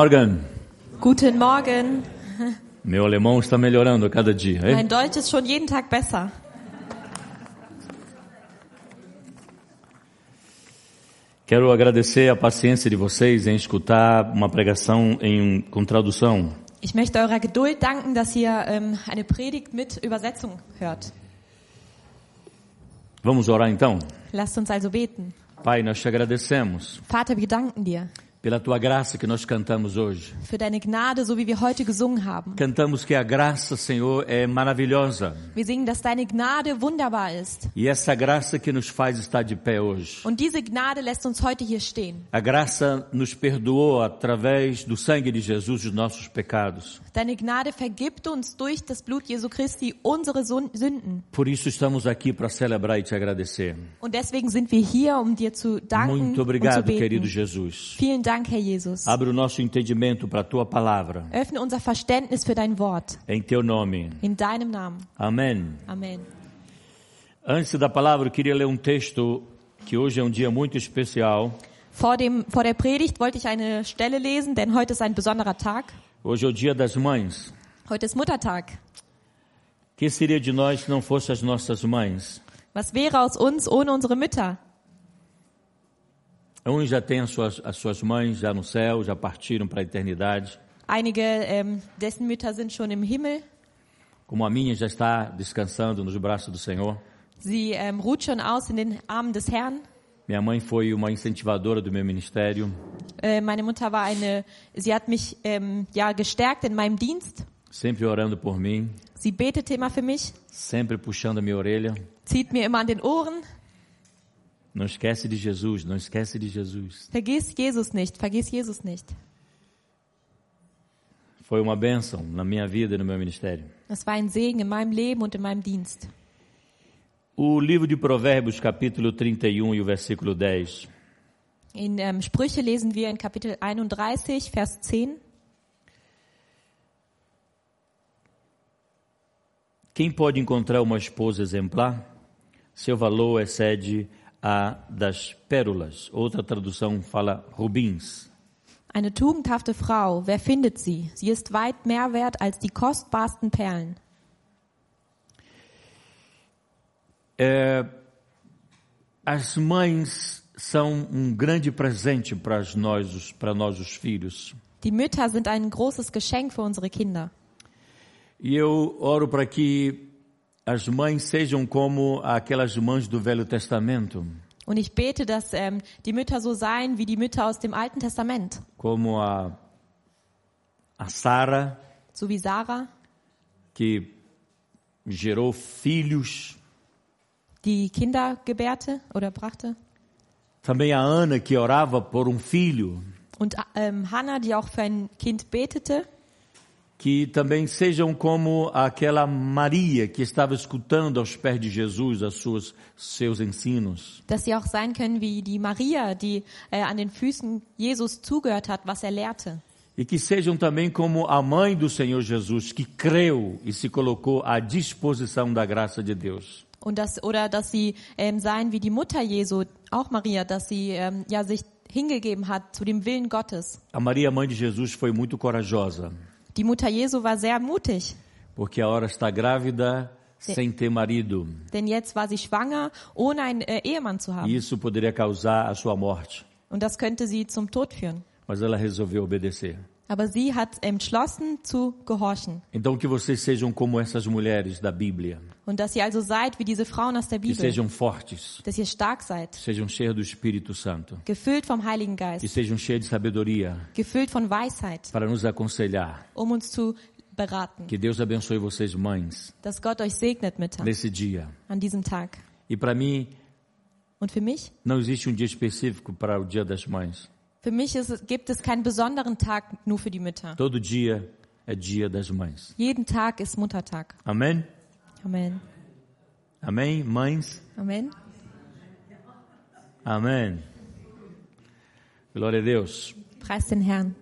Morgen. Guten Morgen. Meu alemão está melhorando a cada dia. hein? Mein Deutsch ist schon jeden Tag besser. Quero agradecer a paciência de vocês em escutar uma pregação em, com tradução. Ich möchte eurer Geduld danken, dass ihr ähm, eine Predigt mit Übersetzung hört. Vamos orar então? Lasst uns also beten. Pai, nós te agradecemos Vater, wir danken dir pela tua graça que nós cantamos hoje. für deine Gnade, so wie wir heute gesungen haben. Cantamos que a graça, Senhor, é maravilhosa. Wir singen, dass deine Gnade wunderbar ist. E essa graça que nos faz estar de pé hoje. Und diese Gnade lässt uns heute hier stehen. A graça nos perdoou através do sangue de Jesus os nossos pecados. Deine Gnade vergibt uns durch das Blut Jesu Christi unsere Sünden. Por isso estamos aqui para celebrar e te agradecer. Und deswegen sind wir hier, um dir zu danken Muito und zu obrigado, querido beten. Jesus. Vielen Dank, Herr Jesus. Abre o nosso entendimento para a tua palavra. Öffne unser Verständnis für dein Wort. Em teu nome. In deinem Namen. Amém. Amen. Antes da palavra, eu queria ler um texto que hoje é um dia muito especial. Vor, dem, vor der Predigt wollte ich eine Stelle lesen, denn heute ist ein besonderer Tag. Hoje é o dia das mães. Heute ist Muttertag. Que seria de nós se não fossem as nossas mães? Was wäre aus uns ohne unsere Mütter? Uns já têm as suas, as suas mães já no céu, já partiram para a eternidade. Einige ähm, dessen Mütter sind schon im Himmel. Como a minha já está descansando nos braços do Senhor. Sie ähm, ruht schon aus in den Armen des Herrn. Minha mãe foi uma incentivadora do meu ministério, Äh, meine Mutter war eine, sie hat mich ähm, ja gestärkt in meinem Dienst. sempre orando por mim, Sie betete immer für mich, sempre puxando a minha orelha. zieht mir immer an den Ohren. Não esquece de Jesus, não esquece de Jesus. Vergiss Jesus nicht, vergiss Jesus nicht. Foi uma bênção na minha vida e no meu ministério. Das war ein Segen in meinem Leben und in meinem Dienst. O livro de Provérbios, capítulo 31 e o versículo 10. In ähm, Sprüche lesen wir in Kapitel 31, Vers 10. Quem pode encontrar uma esposa exemplar? Seu valor excede a das pérolas. Outra tradução fala rubins. Eine tugendhafte Frau, wer findet sie? Sie ist weit mehr wert als die kostbarsten Perlen. É, as mães são um grande presente para nós, os- para nós os filhos. Die Mütter sind ein großes Geschenk für unsere Kinder. E eu oro para que as mães sejam como aquelas mães do Velho Testamento, Und ich bete, dass ähm, die Mütter so seien wie die Mütter aus dem Alten Testament. como a, a Sara, So wie Sarah, que gerou filhos, die Kinder gebärte oder brachte. também a Ana, que orava por um filho, Und ähm, Hannah, die auch für ein Kind betete. Que também sejam como aquela Maria que estava escutando aos pés de Jesus as suas seus ensinos. Dass sie auch sein können wie die Maria, die äh, an den Füßen Jesus zugehört hat, was er lehrte. E que sejam também como a mãe do Senhor Jesus, que creu e se colocou à disposição da graça de Deus. Und das, oder dass sie ähm, seien wie die Mutter Jesu, auch Maria, dass sie ähm, ja sich hingegeben hat zu dem Willen Gottes. A Maria, mãe de Jesus, foi muito corajosa, Die Mutter Jesu war sehr mutig, porque a hora está grávida sem ter marido. denn jetzt war sie schwanger, ohne einen äh, Ehemann zu E haben. isso poderia causar a sua morte. Und das könnte sie zum Tod führen. Mas ela resolveu obedecer. Aber sie hat entschlossen zu gehorchen. Então que vocês sejam como essas mulheres da Bíblia, Und dass ihr also seid wie diese Frauen aus der que Bibel. sejam fortes, Dass ihr stark seid, sejam do Espírito Santo, gefüllt vom Heiligen que Geist, sejam cheias de sabedoria gefüllt von Weisheit, para nos aconselhar. um uns zu beraten. Que Deus abençoe vocês, mães, Dass Gott euch segnet, Mütter, nesse dia. an diesem Tag. E para mim, Und für mich? não existe um dia específico para o Dia das Mães. Für mich ist, gibt es keinen besonderen Tag nur für die Mütter. Todo dia é Dia das Mães. Jeden Tag ist Muttertag. Amen. Amém, mães? Amen. Amém. Glória a Deus. Preis den Herrn.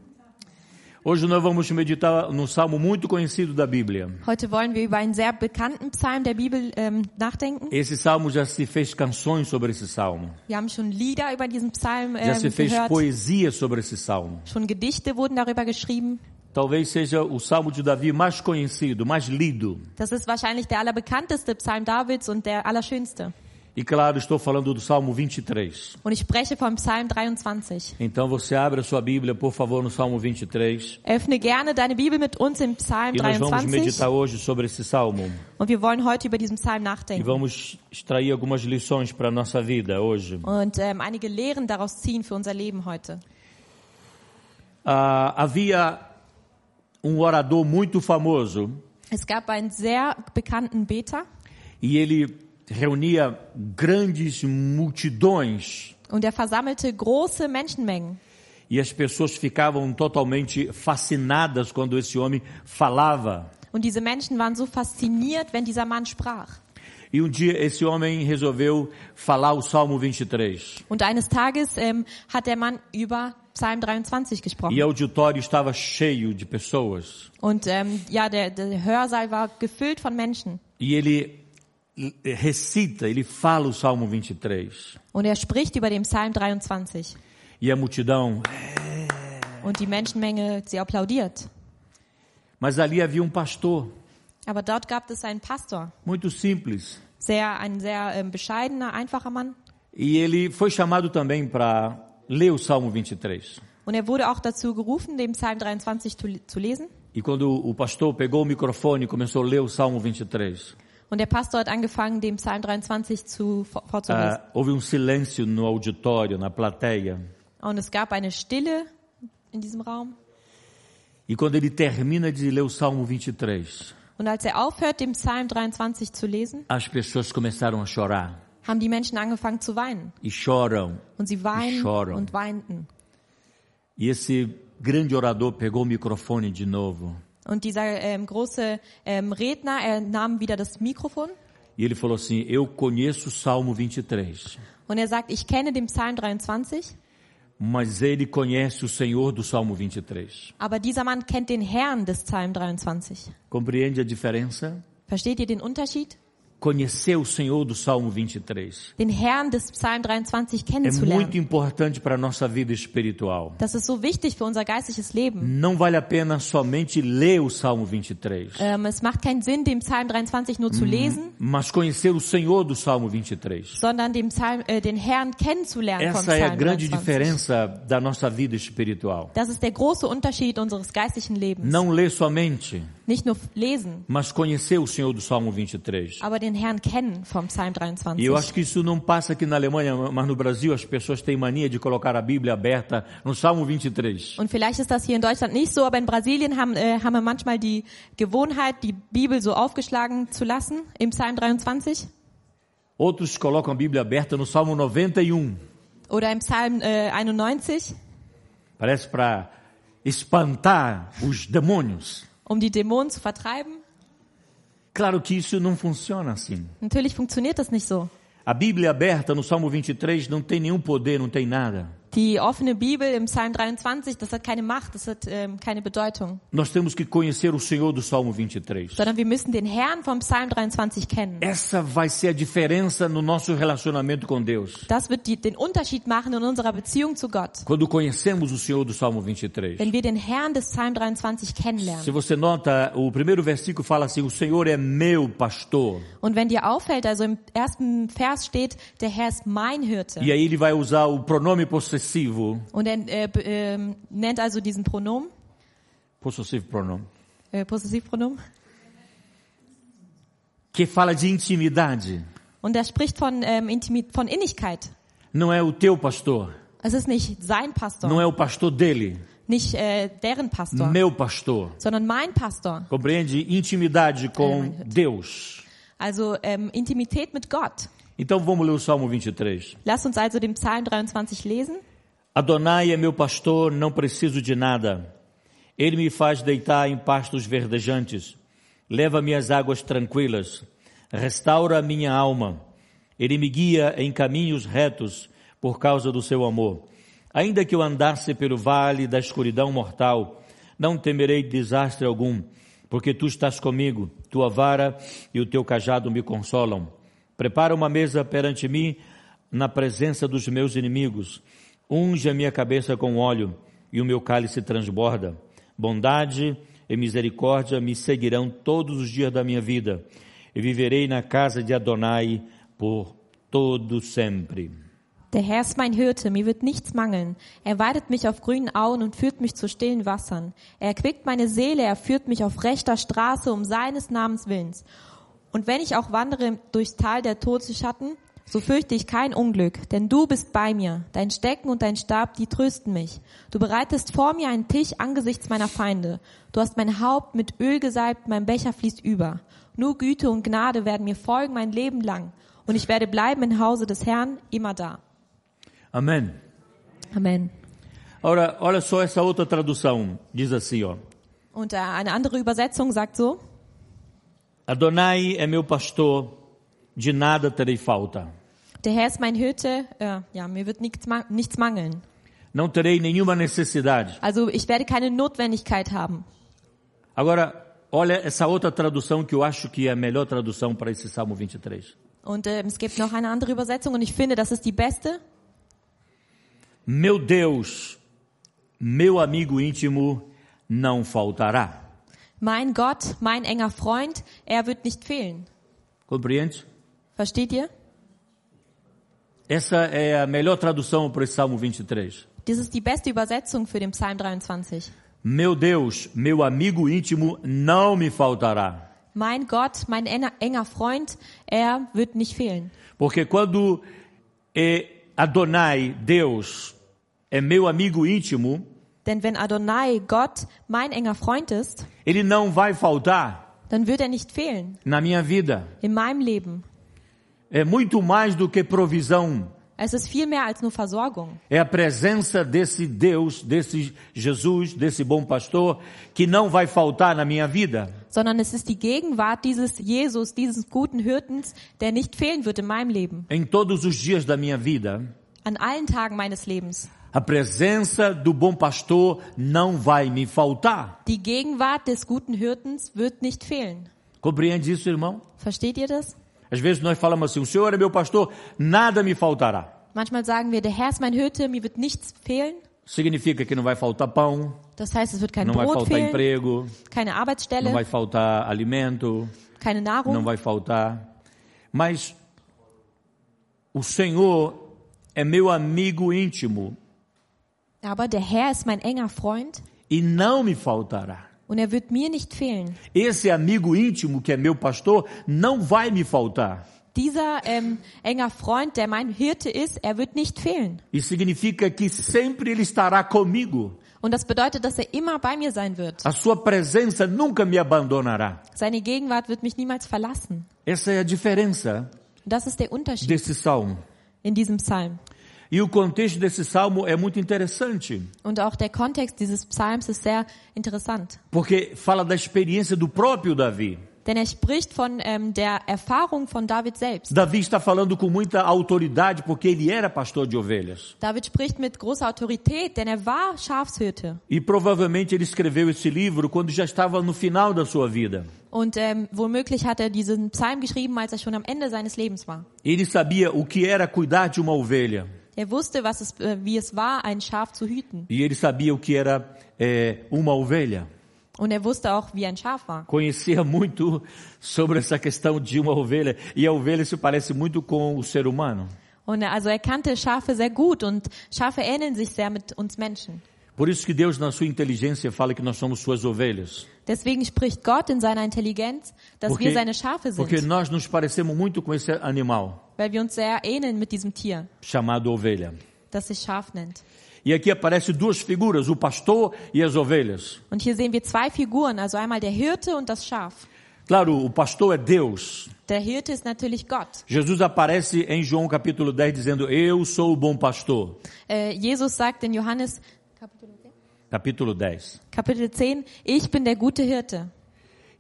Hoje nós vamos meditar num salmo muito conhecido da Bíblia. Heute wollen wir über einen sehr bekannten Psalm der Bibel ähm, nachdenken. Esse salmo já se fez canções sobre esse salmo. Wir haben schon Lieder über diesen Psalm Já se ähm, fez gehört. poesia sobre esse salmo. Schon Gedichte wurden darüber geschrieben. Talvez seja o salmo de Davi mais conhecido, mais lido. Das ist wahrscheinlich der allerbekannteste Psalm Davids und der allerschönste. E claro, estou falando do Salmo 23. Und ich spreche vom Psalm 23. Então você abre a sua Bíblia, por favor, no Salmo 23. Öffne gerne deine Bibel mit uns im Psalm E nós vamos 23. meditar hoje sobre esse salmo. Und wir wollen heute über diesen Psalm E nachdenken. vamos extrair algumas lições para a nossa vida hoje. Und ähm, einige Lehren daraus ziehen für unser Leben heute. Ah, havia um orador muito famoso Es gab einen sehr bekannten Beter e ele reunia grandes multidões und er versammelte große Menschenmengen. e as pessoas ficavam totalmente fascinadas quando esse homem falava. Und diese Menschen waren so fasziniert, wenn dieser Mann sprach. E um dia esse homem resolveu falar o Salmo 23. Und eines Tages ähm, hat der Mann über Psalm 23 E gesprochen. o auditório estava cheio de pessoas. Und ähm, ja, der, der Hörsaal war gefüllt von Menschen. E ele recita, ele fala o Salmo 23. Und er spricht über den Psalm 23. E a multidão. Und die Menschenmenge, sie applaudiert. Mas ali havia um pastor, Aber dort gab es einen Pastor. muito simples. Sehr, ein sehr ähm, bescheidener, einfacher Mann. E ele foi chamado também para ler o Salmo 23. Und er wurde auch dazu gerufen, den Psalm 23 zu, zu lesen. E quando o pastor pegou o microfone e começou a ler o Salmo 23, Und der Pastor hat angefangen, den Psalm 23 zu, vor- vorzulesen. ah, houve um silêncio no auditório, na plateia. Und es gab eine Stille in diesem Raum. E quando ele termina de ler o Salmo 23, Und als er aufhört, den Psalm 23 zu lesen, as pessoas começaram a chorar. Haben die Menschen angefangen zu weinen. E choram. Und sie weinen choram. und weinten. E esse grande orador pegou o microfone de novo. Und dieser ähm, große ähm, Redner, er nahm wieder das Mikrofon E ele falou assim: Eu conheço o Salmo 23, und er sagt, ich kenne den Psalm 23, mas ele conhece o Senhor do Salmo 23. aber dieser Mann kennt den Herrn des Psalm 23. Compreende a diferença? Versteht ihr den Unterschied? Conhecer o Senhor do Salmo 23 Den Herrn des Psalm 23 é kennenzulernen. muito importante para a nossa vida espiritual. Das ist so wichtig für unser geistliches Leben. Não vale a pena somente ler o Salmo 23, Ähm, es macht keinen Sinn, den Psalm 23 nur zu lesen, mas conhecer o Senhor do Salmo 23. sondern den, Psalm, äh, den Herrn kennenzulernen vom Essa é a Psalm grande 23. diferença da nossa vida espiritual. Das ist der große Unterschied unseres geistlichen Lebens. Não ler somente, Nicht nur lesen, mas conhecer o Senhor do Salmo 23. aber den Herrn kennen vom Psalm E 23. eu acho que isso não passa aqui na Alemanha, mas no Brasil as pessoas têm mania de colocar a Bíblia aberta no Salmo 23. Und vielleicht ist das hier in Deutschland nicht so, aber in Brasilien haben, äh, haben wir manchmal die Gewohnheit, die Bibel so aufgeschlagen zu lassen im Psalm 23 Outros colocam a Bíblia aberta no Salmo 91. oder im Psalm äh, 91, Parece para espantar os demônios. um die Dämonen zu vertreiben. Claro que isso não funciona assim. Natürlich funktioniert das nicht so. A Bíblia aberta no Salmo 23 não tem nenhum poder, não tem nada. Die offene Bibel im Psalm 23, das hat keine Macht, das hat ähm, keine Bedeutung, Nós temos que conhecer o Senhor do Salmo 23. sondern wir müssen den Herrn vom Psalm 23 kennen. Essa vai ser a diferença no nosso relacionamento com Deus. Das wird die, den Unterschied machen in unserer Beziehung zu Gott, Quando conhecemos o Senhor do Salmo 23. wenn wir den Herrn des Psalm 23 Se kennenlernen. você nota, o primeiro versículo fala assim: O Senhor é meu pastor. Und wenn dir auffällt, also im ersten Vers steht, der Herr ist mein Hirte. E aí ele vai usar o pronome possessivo. Und er äh, ähm, nennt also diesen Pronomen, Possessivo pronome. äh, Possessivpronomen. Que fala de intimidade. Und er spricht von, ähm, Intimi von Innigkeit. Não é o teu pastor. Es ist nicht sein Pastor, Não é o pastor dele. nicht äh, deren Pastor, Meu pastor. sondern mein Pastor. Compreende? Intimidade com Deus. Also ähm, Intimität mit Gott. Então vamos ler o Salmo 23. Lass uns also den Psalm 23 lesen. Adonai é meu pastor, não preciso de nada. Ele me faz deitar em pastos verdejantes. Leva-me às águas tranquilas. Restaura a minha alma. Ele me guia em caminhos retos por causa do seu amor. Ainda que eu andasse pelo vale da escuridão mortal, Não temerei desastre algum, porque tu estás comigo, tua vara e o teu cajado me consolam. Prepara uma mesa perante mim na presença dos meus inimigos. Unge a minha cabeça com óleo e o meu cálice transborda. Bondade e misericórdia me seguirão todos os dias da minha vida e viverei na casa de Adonai por todo sempre. Der Herr ist mein Hirte, mir wird nichts mangeln. Er weidet mich auf grünen Auen und führt mich zu stillen Wassern. Er erquickt meine Seele, er führt mich auf rechter Straße um seines Namens willens. Und wenn ich auch wandere durchs Tal der Todesschatten, so fürchte ich kein Unglück, denn du bist bei mir. Dein Stecken und dein Stab, die trösten mich. Du bereitest vor mir einen Tisch angesichts meiner Feinde. Du hast mein Haupt mit Öl gesalbt, mein Becher fließt über. Nur Güte und Gnade werden mir folgen mein Leben lang. Und ich werde bleiben im Hause des Herrn immer da. Amém. Amen. Ora, olha só essa outra tradução. Diz assim, ó. Und äh, eine andere Übersetzung sagt so, Adonai é meu pastor, de nada terei falta. Der Herr ist mein Hirte, äh, ja, mir wird nichts, nichts mangeln. Não terei nenhuma necessidade. Also ich werde keine Notwendigkeit haben. Agora, olha essa outra tradução que eu acho que é a melhor tradução para esse Salmo 23. Und äh, es gibt noch eine andere Übersetzung und ich finde, das ist die beste. Meu Deus, meu amigo íntimo, não faltará. Mein Gott, mein enger Freund, er wird nicht fehlen. Compreende? Versteht ihr? Essa é a melhor tradução para esse Salmo 23. Das ist die beste Übersetzung für den Psalm 23. Meu Deus, meu amigo íntimo, não me faltará. Mein Gott, mein enger, enger Freund, er wird nicht fehlen. Porque quando é Adonai, Deus, é meu amigo íntimo, Denn wenn Adonai, Gott, mein enger Freund ist, ele não vai faltar dann wird er nicht fehlen na minha vida. in meinem Leben. É muito mais do que provisão. Es ist viel mehr als nur Versorgung. É a presença desse Deus, desse Jesus, desse bom pastor, que não vai faltar na minha vida. sondern es ist die Gegenwart dieses Jesus, dieses guten Hirtens, der nicht fehlen wird in meinem Leben, Em todos os dias da minha vida, an allen Tagen meines Lebens. a presença do bom pastor não vai me faltar. Die Gegenwart des guten Hirtens wird nicht fehlen. Compreende isso, irmão? Versteht ihr das? Às vezes nós falamos assim: o Senhor é meu pastor, nada me faltará. Manchmal sagen wir, der Herr ist mein Hirte, mir wird nichts fehlen. Significa que não vai faltar pão, Das heißt, es wird kein não vai Brot faltar fehlen, emprego, keine não Arbeitsstelle, vai faltar alimento, keine não Nahrung. vai faltar. Mas o Senhor é meu amigo íntimo Aber der Herr ist mein enger Freund e não me faltará. Und er wird mir nicht fehlen. Esse amigo íntimo que é meu pastor não vai me faltar. Dieser ähm, enger Freund, der mein Hirte ist, er wird nicht fehlen. E significa que sempre ele estará comigo. Und das bedeutet, dass er immer bei mir sein wird. A sua presença nunca me abandonará. Seine Gegenwart wird mich niemals verlassen. Essa é a diferença das ist der Unterschied desse salmo. in diesem Psalm. E o contexto desse salmo é muito interessante, Und auch der Kontext dieses Psalms ist sehr interessant. porque fala da experiência do próprio Davi. Denn er spricht von ähm, der Erfahrung von David selbst. Davi está falando com muita autoridade porque ele era pastor de ovelhas. David spricht mit großer Autorität, denn er war Schafshirte. E provavelmente ele escreveu esse livro quando já estava no final da sua vida. Und ähm, womöglich hat er diesen Psalm geschrieben, als er schon am Ende seines Lebens war. Ele sabia o que era cuidar de uma ovelha. Er wusste, was es, äh, wie es war, ein Schaf zu hüten. E ele sabia o que era é, uma ovelha. Und er wusste auch, wie ein Schaf war. Conhecia muito sobre essa questão de uma ovelha. E a ovelha se parece muito com o ser humano. Und er, also er kannte Schafe sehr gut und Schafe ähneln sich sehr mit uns Menschen. Por isso que Deus, na sua inteligência, fala que nós somos suas ovelhas. Deswegen spricht Gott in seiner Intelligenz, dass wir seine Schafe sind, porque nós nos parecemos muito com esse animal weil wir uns sehr ähneln mit diesem Tier, chamado ovelha. das sich Schaf nennt. E aqui aparecem duas figuras, o pastor e as ovelhas. Und hier sehen wir zwei Figuren, also einmal der Hirte und das Schaf. Claro, o pastor é Deus. Der Hirte ist natürlich Gott. Jesus aparece em João capítulo 10 dizendo: Eu sou o bom pastor. Äh, Jesus sagt in Johannes Kapitel 10, Capítulo 10. Kapitel 10, ich bin der gute Hirte.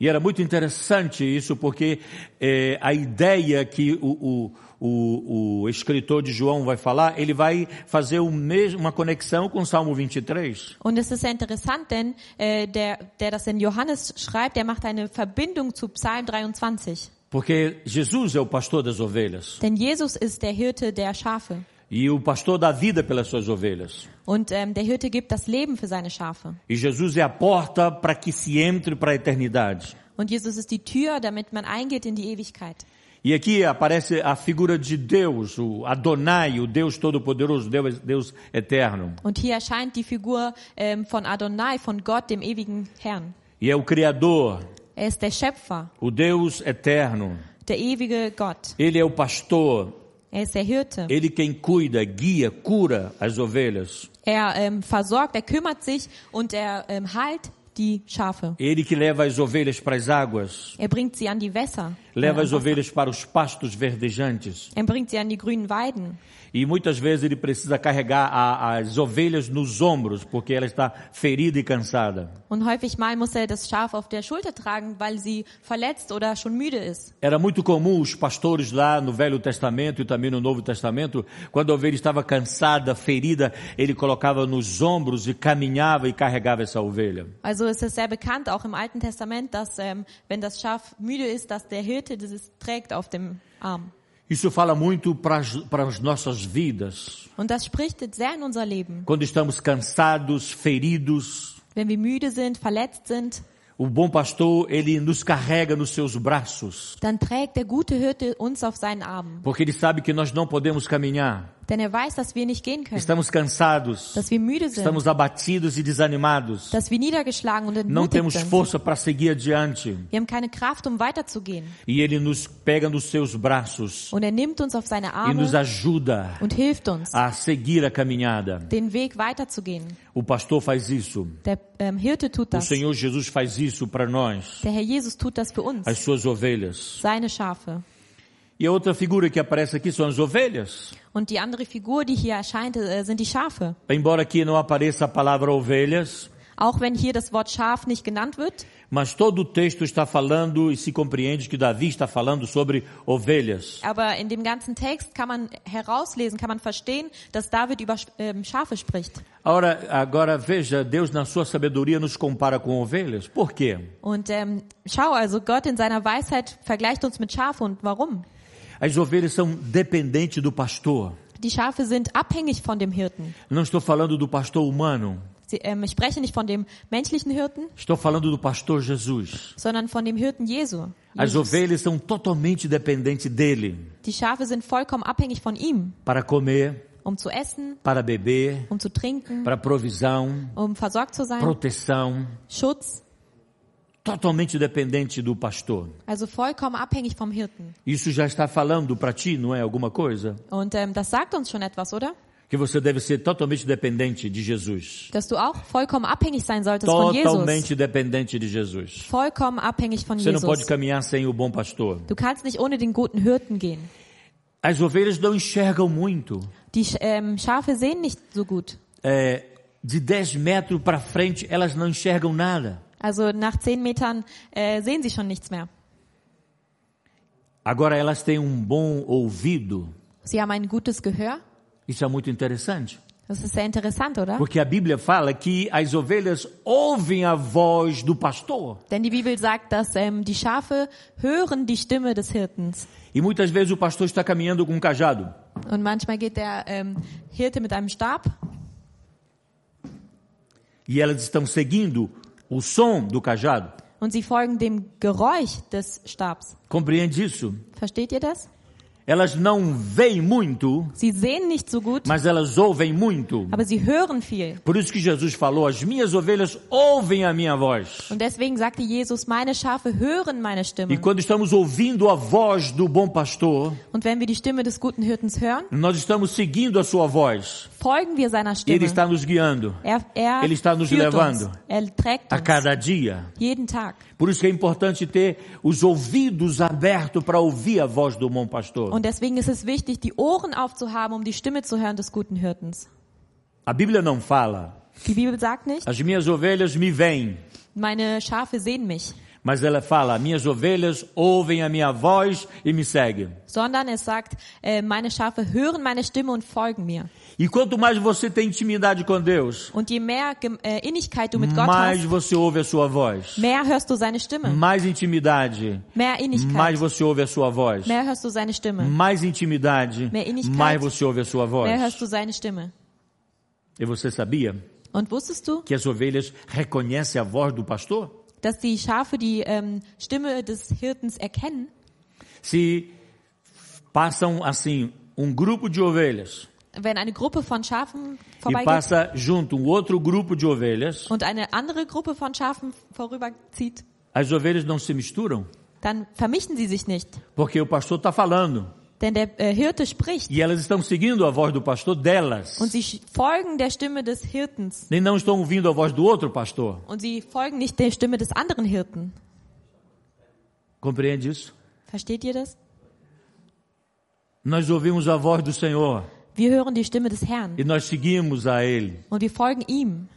E era muito interessante isso, porque eh, a ideia que o, o, o, o, escritor de João vai falar, ele vai fazer mesmo, uma conexão com o Salmo 23. Und es ist sehr interessant, denn äh, der, der das in Johannes schreibt, der macht eine Verbindung zu Psalm 23. Porque Jesus é o pastor das ovelhas. Denn Jesus ist der Hirte der Schafe. E o pastor dá vida pelas suas ovelhas. Und ähm, der Hirte gibt das Leben für seine Schafe. E Jesus é a porta para que se entre para a eternidade. Und Jesus ist die Tür, damit man eingeht in die Ewigkeit. E aqui aparece a figura de Deus, o Adonai, o Deus Todo-Poderoso, Deus, Deus eterno. Und hier erscheint die Figur ähm, von Adonai, von Gott, dem ewigen Herrn. E é o Criador, Er ist der Schöpfer, o Deus eterno. der ewige Gott. Ele é o pastor, Er ele quem cuida, guia, cura as ovelhas. Er ähm, versorgt, er kümmert sich und er ähm, heilt die Schafe. Ele que leva as ovelhas para as águas, Er bringt sie an die Wässer. Leva as ovelhas para os pastos verdejantes. Er bringt sie an die grünen Weiden. E muitas vezes ele precisa carregar a, as ovelhas nos ombros, porque ela está ferida e cansada. Und häufig mal muss er das Schaf auf der Schulter tragen, weil sie verletzt oder schon müde ist. Era muito comum os pastores lá no Velho Testamento e também no Novo Testamento, quando a ovelha estava cansada, ferida, ele colocava nos ombros e caminhava e carregava essa ovelha. Also es ist sehr bekannt, auch im Alten Testament, dass ähm, wenn das Schaf müde ist, dass der Hirte dieses trägt auf dem Arm. Isso fala muito para as, para as nossas vidas. Und das spricht sehr in unser Leben. Quando estamos cansados, feridos, Wenn wir müde sind, verletzt sind, o bom pastor, ele nos carrega nos seus braços, dann trägt der gute Hirte uns auf seinen Armen. porque ele sabe que nós não podemos caminhar. Denn er weiß, dass wir nicht gehen können, Estamos cansados, dass wir müde sind, estamos abatidos e desanimados. dass wir niedergeschlagen und Não entmutigt temos sind. força para seguir adiante. Wir haben keine Kraft, um weiterzugehen. E ele nos pega nos seus braços Und er nimmt uns auf seine e nos Arme ajuda und hilft uns, a seguir a caminhada. den Weg weiterzugehen. O pastor faz isso. Der ähm, Hirte tut O das. Senhor Jesus faz isso para nós, Der Herr Jesus tut das für uns, as suas ovelhas. seine Schafe. E a outra figura que aparece aqui são as ovelhas. Und die andere Figur, die hier erscheint, äh, sind die Schafe. Embora aqui não apareça a palavra ovelhas, Auch wenn hier das Wort Schaf nicht genannt wird, mas todo o texto está falando e se compreende que Davi está falando sobre ovelhas. aber in dem ganzen Text kann man herauslesen, kann man verstehen, dass David über ähm, Schafe spricht. Agora, agora veja, Deus na sua sabedoria nos compara com ovelhas. Por quê? Und ähm, schau also, Gott in seiner Weisheit vergleicht uns mit Schafe und warum? As ovelhas são dependentes do pastor. Die Schafe sind abhängig von dem Hirten. Não estou falando do pastor humano, Sie, ähm, ich spreche nicht von dem menschlichen Hirten, estou falando do pastor Jesus. sondern von dem Hirten Jesu. As Jesus. ovelhas são totalmente dependentes dele Die Schafe sind vollkommen abhängig von ihm, para comer, um zu essen, para beber, um zu trinken, para provisão, um versorgt zu sein, proteção, Schutz, totalmente dependente do pastor. also vollkommen abhängig vom Hirten. Isso já está falando para ti, não é alguma coisa? Und ähm, das sagt uns schon etwas, oder? Que você deve ser totalmente dependente de Jesus. Dass du auch vollkommen abhängig sein solltest von Jesus. Totalmente dependente de Jesus. Vollkommen abhängig von Você não pode Jesus. caminhar sem o bom pastor. Du kannst nicht ohne den guten Hirten gehen. As ovelhas não enxergam muito. Die ähm, Schafe sehen nicht so gut. É, de 10 metros para frente, elas não enxergam nada. Also nach zehn Metern äh, sehen sie schon nichts mehr. Agora elas têm um bom ouvido. Sie haben ein gutes Gehör. Isso é muito interessante. Das ist sehr interessant, oder? Porque a Bíblia fala que as ovelhas ouvem a voz do pastor. Denn die Bibel sagt, dass ähm, die Schafe hören die Stimme des Hirtens. E muitas vezes o pastor está caminhando com um cajado. Und manchmal geht der ähm, Hirte mit einem Stab E elas estão seguindo o som do cajado. und sie folgen dem Geräusch des Stabs. Compreende isso? Versteht ihr das? Elas não veem muito, Sie sehen nicht so gut, mas elas ouvem muito. aber sie hören viel. Por isso que Jesus falou: As minhas ovelhas ouvem a minha voz. Und deswegen sagte Jesus, meine Schafe hören meine E quando estamos ouvindo a voz do bom pastor, Und wenn wir die Stimme des guten Hirtens hören, nós estamos seguindo a sua voz. folgen wir seiner Ele está nos guiando Er, er Ele está nos levando. uns. Er trägt a uns cada dia. jeden Tag. Por isso que é importante ter os ouvidos abertos para ouvir a voz do bom pastor. Und deswegen ist es wichtig, die Ohren aufzuhaben, um die Stimme zu hören des guten Hirtens. A Bíblia não fala. Die Bibel sagt nicht, As minhas ovelhas me veem, meine Schafe sehen mich. Mas ela fala: minhas ovelhas ouvem a minha voz e me seguem. sondern es sagt, äh, meine Schafe hören meine Stimme und folgen mir. E quanto mais você tem intimidade com Deus, Und je mehr äh, Innigkeit du mit Gott mais hast, você ouve a sua voz. mehr hörst du seine Stimme. Mais intimidade, Mehr mais você ouve a sua voz. mehr hörst du seine Stimme. Mais intimidade, Mehr Innigkeit. mais você ouve a sua voz. Mehr hörst du seine Stimme. E você sabia Und wusstest du, que as ovelhas reconhecem a voz do pastor? dass die Schafe die ähm, Stimme des Hirtens erkennen? Se passam assim um grupo de ovelhas Wenn eine Gruppe von Schafen e vorbeigeht passa junto um outro grupo de ovelhas, und eine andere Gruppe von Schafen vorüberzieht, as ovelhas não se misturam, dann vermischen sie sich nicht. porque o pastor está falando Denn der äh, Hirte spricht e elas estão seguindo a voz do pastor delas. und sie folgen der Stimme des Hirtens. Nem não estão ouvindo a voz do outro pastor. Und sie folgen nicht der Stimme des anderen Hirten. Compreende isso? Versteht ihr das? Nós ouvimos a voz do Senhor Wir hören die Stimme des Herrn e nós seguimos a Ele. und wir folgen ihm.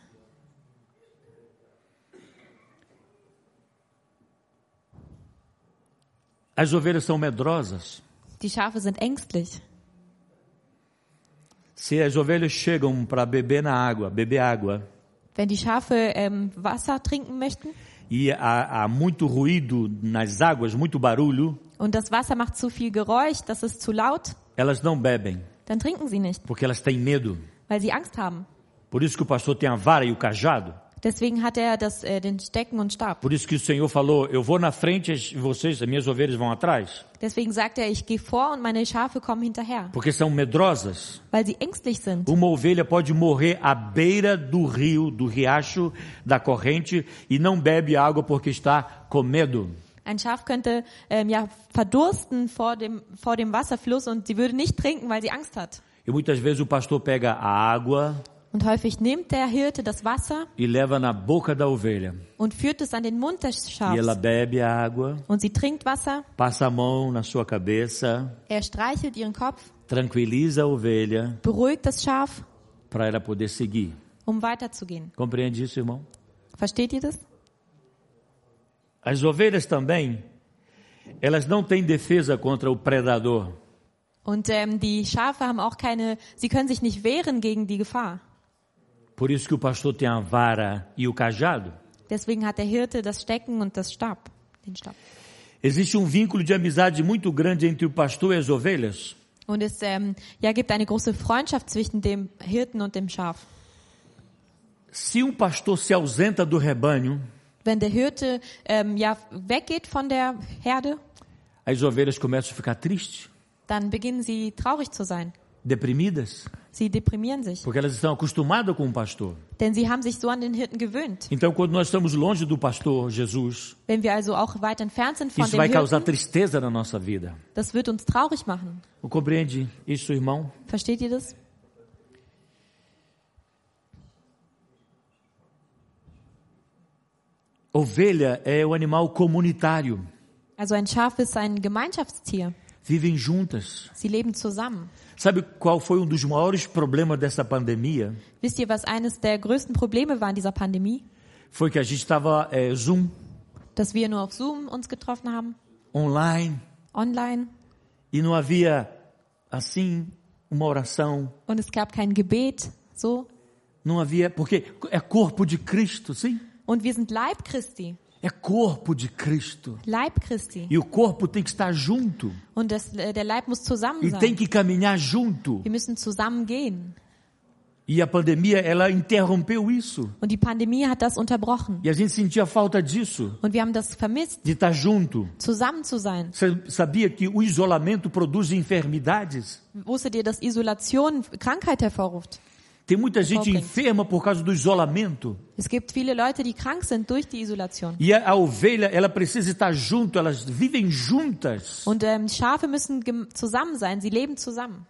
As ovelhas são medrosas. Die Schafe sind ängstlich. Se as ovelhas chegam para beber na água, beber água, Wenn die Schafe ähm, Wasser trinken möchten e há, há muito ruído nas águas, muito barulho, und das Wasser macht zu viel Geräusch, das ist zu laut, elas não bebem, dann trinken sie nicht, porque elas têm medo. weil sie Angst haben. Por isso que o pastor tem a vara e o cajado. Deswegen hat er das, äh, den Stecken und Stab. Por isso que o Senhor falou: Eu vou na frente e vocês, as minhas ovelhas, vão atrás. Deswegen sagt er, ich gehe vor und meine Schafe kommen hinterher, Porque são medrosas. weil sie ängstlich sind. Uma ovelha pode morrer à beira do rio, do riacho, da corrente e não bebe água porque está com medo. Ein Schaf könnte ähm, ja verdursten vor dem, vor dem Wasserfluss und sie würde nicht trinken, weil sie Angst hat. E muitas vezes o pastor pega a água Und häufig nimmt der Hirte das Wasser e und führt es an den Mund des E Schafs. água, Und sie trinkt Wasser, cabeça, er streichelt ihren Kopf, ovelha beruhigt das Schaf, um weiterzugehen. Isso? Versteht ihr das? As ovelhas também, elas não têm defesa contra o predador. Und ähm, die Schafe haben auch keine, sie können sich nicht wehren gegen die Gefahr. Por isso que o pastor tem a vara e o cajado. Deswegen hat der Hirte das Stecken und das Stab, den Stab. Existe um vínculo de amizade muito grande entre o pastor e as ovelhas. Und es ähm, ja, gibt eine große Freundschaft zwischen dem Hirten und dem Schaf. Se um pastor se ausenta do rebanho, Wenn der Hirte ähm, ja, weggeht von der Herde, as ovelhas começam a ficar tristes, dann beginnen sie traurig zu sein. deprimidas, Sie deprimieren sich, porque elas estão acostumadas com o pastor. denn sie haben sich so an den Hirten gewöhnt. Então, quando nós estamos longe do pastor Jesus, Wenn wir also auch weit entfernt sind von isso dem vai causar Hirten, tristeza na nossa vida. das wird uns traurig machen. Compreende isso, irmão? Versteht ihr das? Ovelha é o animal comunitário. Also ein Schaf ist ein Gemeinschaftstier. Vivem juntas. Sie leben zusammen. Sabe qual foi um dos maiores problemas dessa pandemia? Wisst ihr, was eines der größten Probleme war in dieser Pandemie? Foi que a gente estava é, Zoom, Dass wir nur auf Zoom uns getroffen haben, online, online, e não havia, assim, uma oração. und es gab kein Gebet, so. Não havia, porque é corpo de Cristo, sim? Und wir sind Leib Christi. É corpo de Cristo. Leib Christi. E o corpo tem que estar junto. Und das, äh, der Leib muss zusammen E tem sein. que caminhar junto. Wir müssen zusammen gehen. E a pandemia, ela interrompeu isso. Und die Pandemie hat das unterbrochen. E a gente sentia falta disso, Und wir haben das vermisst, de estar junto. zusammen zu sein. Você sabia que o isolamento produz enfermidades? Wusstet ihr, dass Isolation Krankheit hervorruft? Tem muita gente enferma por causa do isolamento. Es gibt viele Leute, die krank sind durch die Isolation. E a, a ovelha, ela precisa estar junto, elas vivem juntas. Und ähm, Schafe müssen zusammen sein, sie leben zusammen.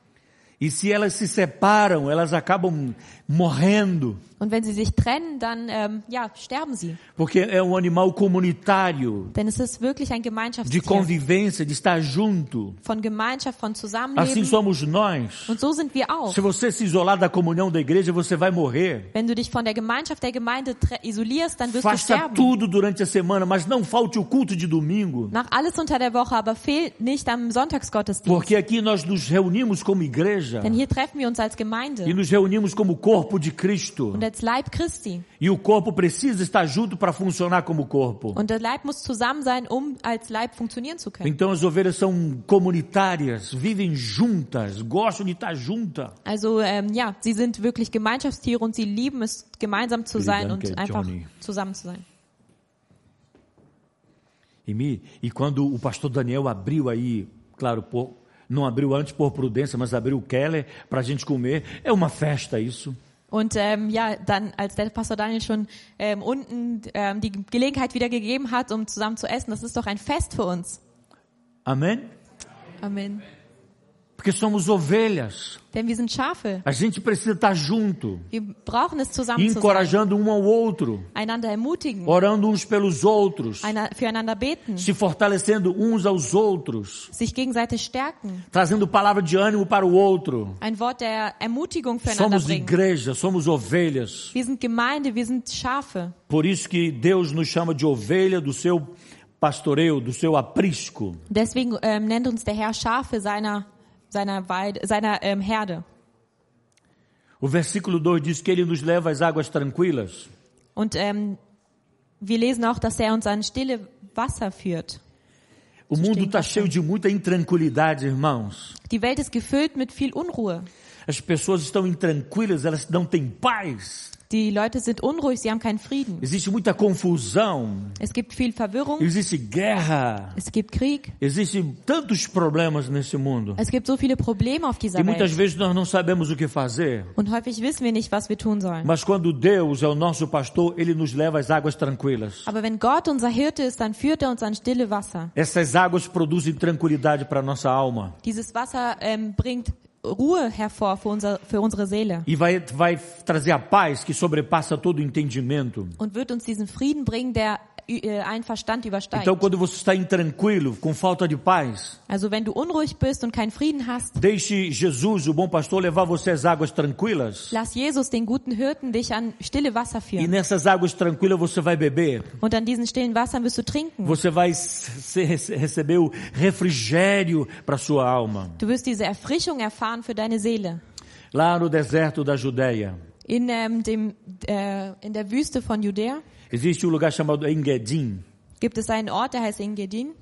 E se elas se separam, elas acabam morrendo. Und wenn sie sich trennen, dann ähm, ja, sterben sie. Porque é um animal comunitário, Denn es ist wirklich ein de Gemeinschaftstier. convivência, de estar junto. Von Gemeinschaft, von Assim Zusammenleben. somos nós. Und so sind wir auch. Se você se isolar da comunhão da igreja, você vai morrer. Wenn du dich von der Gemeinschaft der Gemeinde isolierst, dann wirst du Faça sterben. tudo durante a semana, mas não falte o culto de domingo. Mach alles unter der Woche, aber fehl nicht am Sonntagsgottesdienst. Porque aqui nós nos reunimos como igreja Denn hier treffen wir uns als e Gemeinde nos reunimos como corpo de Cristo. und als Leib Christi. E o corpo precisa estar junto para funcionar como corpo. Und der Leib muss zusammen sein, um als Leib funktionieren zu können. Então as ovelhas são comunitárias, vivem juntas, gostam de estar juntas. Also ähm, ja, sie sind wirklich Gemeinschaftstiere und sie lieben es, gemeinsam zu sein Danke, und einfach Johnny. zusammen zu sein. E, me, e quando o pastor Daniel abriu aí, claro, por, não abriu antes por prudência, mas abriu o Keller para a gente comer, é uma festa isso. Und ähm, ja, dann, als der Pastor Daniel schon ähm, unten ähm, die Gelegenheit wieder gegeben hat, um zusammen zu essen, das ist doch ein Fest für uns. Amém? Amen. Porque somos ovelhas. Denn wir sind Schafe. A gente precisa estar junto, Wir brauchen es zusammen encorajando um ao outro, einander ermutigen, orando uns pelos outros, einer, füreinander beten, se fortalecendo uns aos outros, sich gegenseitig stärken, trazendo palavra de ânimo para o outro. ein Wort der Ermutigung füreinander Somos bringen. igreja, somos ovelhas. Wir sind Gemeinde, wir sind Schafe. Por isso que Deus nos chama de ovelha do seu pastoreio, do seu aprisco. Deswegen ähm, nennt uns der Herr Schafe seiner, seiner, Weide, seiner ähm, Herde. O versículo 2 diz que ele nos leva às águas tranquilas. Und ähm, wir lesen auch, dass er uns an stille Wasser führt. O mundo está cheio de muita intranquilidade, irmãos. Die Welt ist gefüllt mit viel Unruhe. As pessoas estão intranquilas, elas não têm paz. Die Leute sind unruhig, sie haben keinen Frieden. Existe muita confusão, Es gibt viel Verwirrung, existe guerra, es gibt Krieg, existem tantos problemas nesse mundo. es gibt so viele Probleme auf dieser E muitas Welt. vezes nós não sabemos o que fazer. Und häufig wissen wir nicht, was wir tun sollen. Mas quando Deus é o nosso pastor, ele nos leva às águas tranquilas. Aber wenn Gott unser Hirte ist, dann führt er uns an stille Wasser. Essas águas produzem tranquilidade para nossa alma. Dieses Wasser ähm, bringt Ruhe hervor für, unser, für unsere Seele E vai, vai trazer a paz que sobrepassa todo entendimento. und wird uns diesen Frieden bringen, der einen Verstand übersteigt. Então, quando você está intranquilo, com falta de paz, Also wenn du unruhig bist und keinen Frieden hast, deixe Jesus, o bom pastor, levar você às águas tranquilas. lass Jesus, den guten Hirten, dich an stille Wasser E führen. nessas águas tranquilas você vai beber. Und an diesen stillen Wassern wirst du trinken. Você vai receber o refrigério para sua alma. Du wirst diese Erfrischung erfahren für deine Seele. Lá no deserto da Judéia, In, ähm, dem, äh, in der Wüste von Judäa existe um lugar chamado Engedim. gibt es einen Ort, der heißt Engedin.